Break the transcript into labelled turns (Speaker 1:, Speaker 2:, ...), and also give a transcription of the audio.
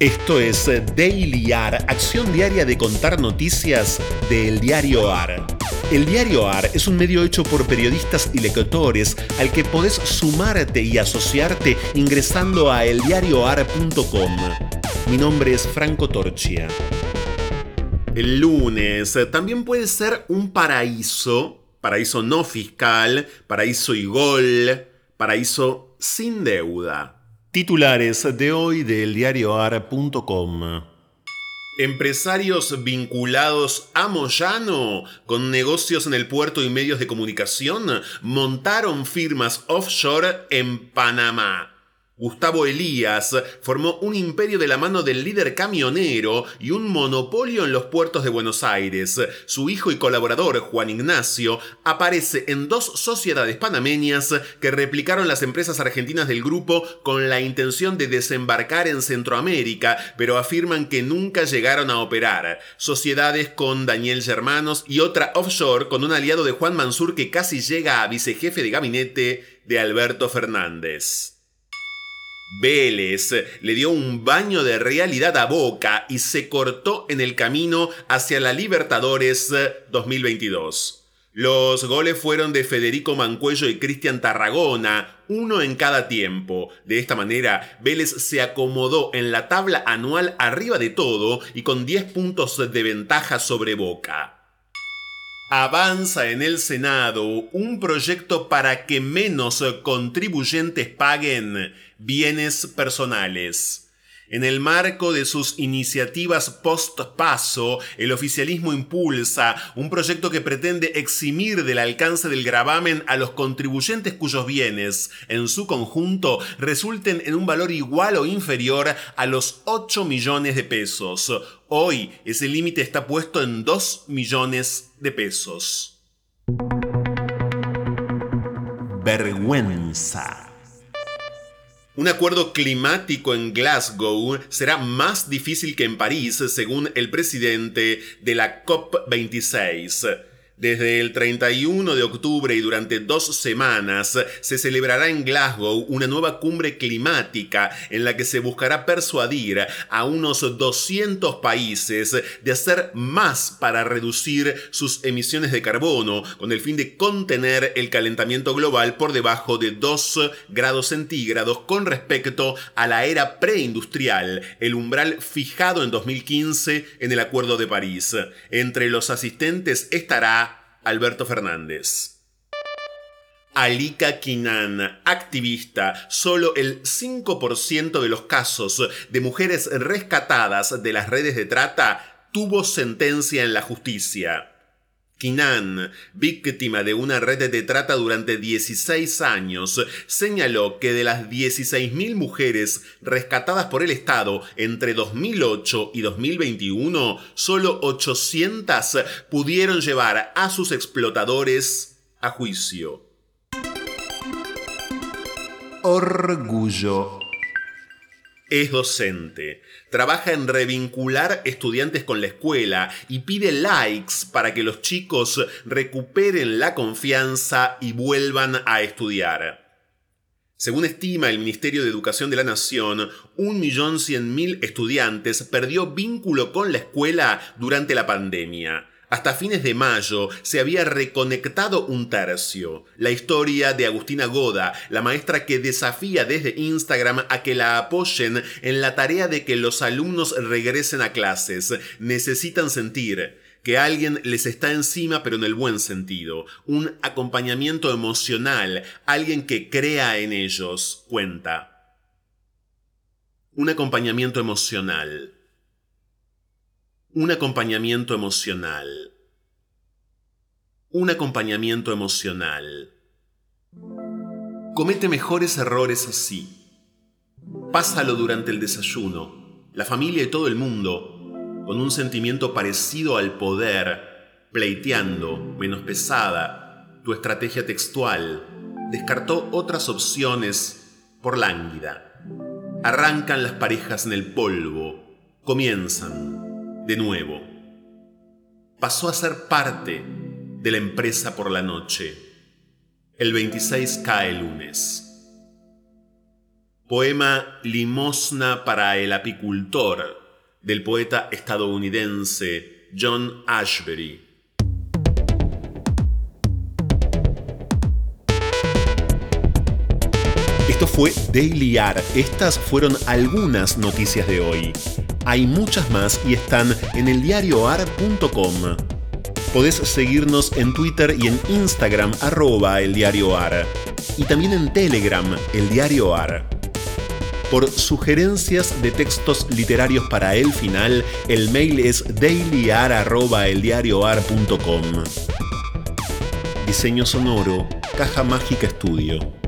Speaker 1: Esto es Daily AR, acción diaria de contar noticias del diario AR. El diario AR es un medio hecho por periodistas y lectores al que podés sumarte y asociarte ingresando a eldiarioar.com. Mi nombre es Franco Torchia. El lunes también puede ser un paraíso, paraíso no fiscal, paraíso y gol, paraíso sin deuda. Titulares de hoy del diarioar.com. Empresarios vinculados a Moyano con negocios en el puerto y medios de comunicación montaron firmas offshore en Panamá. Gustavo Elías formó un imperio de la mano del líder camionero y un monopolio en los puertos de Buenos Aires. Su hijo y colaborador, Juan Ignacio, aparece en dos sociedades panameñas que replicaron las empresas argentinas del grupo con la intención de desembarcar en Centroamérica, pero afirman que nunca llegaron a operar. Sociedades con Daniel Germanos y otra offshore con un aliado de Juan Mansur que casi llega a vicejefe de gabinete de Alberto Fernández. Vélez le dio un baño de realidad a Boca y se cortó en el camino hacia la Libertadores 2022. Los goles fueron de Federico Mancuello y Cristian Tarragona, uno en cada tiempo. De esta manera, Vélez se acomodó en la tabla anual arriba de todo y con 10 puntos de ventaja sobre Boca. Avanza en el Senado un proyecto para que menos contribuyentes paguen bienes personales. En el marco de sus iniciativas post-paso, el oficialismo impulsa un proyecto que pretende eximir del alcance del gravamen a los contribuyentes cuyos bienes, en su conjunto, resulten en un valor igual o inferior a los 8 millones de pesos. Hoy ese límite está puesto en 2 millones de pesos. Vergüenza. Un acuerdo climático en Glasgow será más difícil que en París, según el presidente de la COP26. Desde el 31 de octubre y durante dos semanas se celebrará en Glasgow una nueva cumbre climática en la que se buscará persuadir a unos 200 países de hacer más para reducir sus emisiones de carbono con el fin de contener el calentamiento global por debajo de 2 grados centígrados con respecto a la era preindustrial, el umbral fijado en 2015 en el Acuerdo de París. Entre los asistentes estará Alberto Fernández. Alika Kinan, activista, solo el 5% de los casos de mujeres rescatadas de las redes de trata tuvo sentencia en la justicia. Kinan, víctima de una red de trata durante 16 años, señaló que de las 16.000 mujeres rescatadas por el Estado entre 2008 y 2021, solo 800 pudieron llevar a sus explotadores a juicio. Orgullo es docente, trabaja en revincular estudiantes con la escuela y pide likes para que los chicos recuperen la confianza y vuelvan a estudiar. Según estima el Ministerio de Educación de la Nación, 1.100.000 estudiantes perdió vínculo con la escuela durante la pandemia. Hasta fines de mayo se había reconectado un tercio. La historia de Agustina Goda, la maestra que desafía desde Instagram a que la apoyen en la tarea de que los alumnos regresen a clases. Necesitan sentir que alguien les está encima pero en el buen sentido. Un acompañamiento emocional, alguien que crea en ellos, cuenta. Un acompañamiento emocional un acompañamiento emocional. Un acompañamiento emocional. Comete mejores errores así. Pásalo durante el desayuno, la familia y todo el mundo, con un sentimiento parecido al poder, pleiteando, menos pesada, tu estrategia textual, descartó otras opciones por lánguida. Arrancan las parejas en el polvo, comienzan, de nuevo. Pasó a ser parte de la empresa por la noche. El 26 cae lunes. Poema Limosna para el apicultor del poeta estadounidense John Ashbery. Esto fue Daily AR. Estas fueron algunas noticias de hoy. Hay muchas más y están en eldiarioar.com. Podés seguirnos en Twitter y en Instagram arroba eldiarioar. Y también en Telegram, el diario AR. Por sugerencias de textos literarios para el final, el mail es dailyar.eldiarioar.com. Diseño sonoro, Caja Mágica Estudio.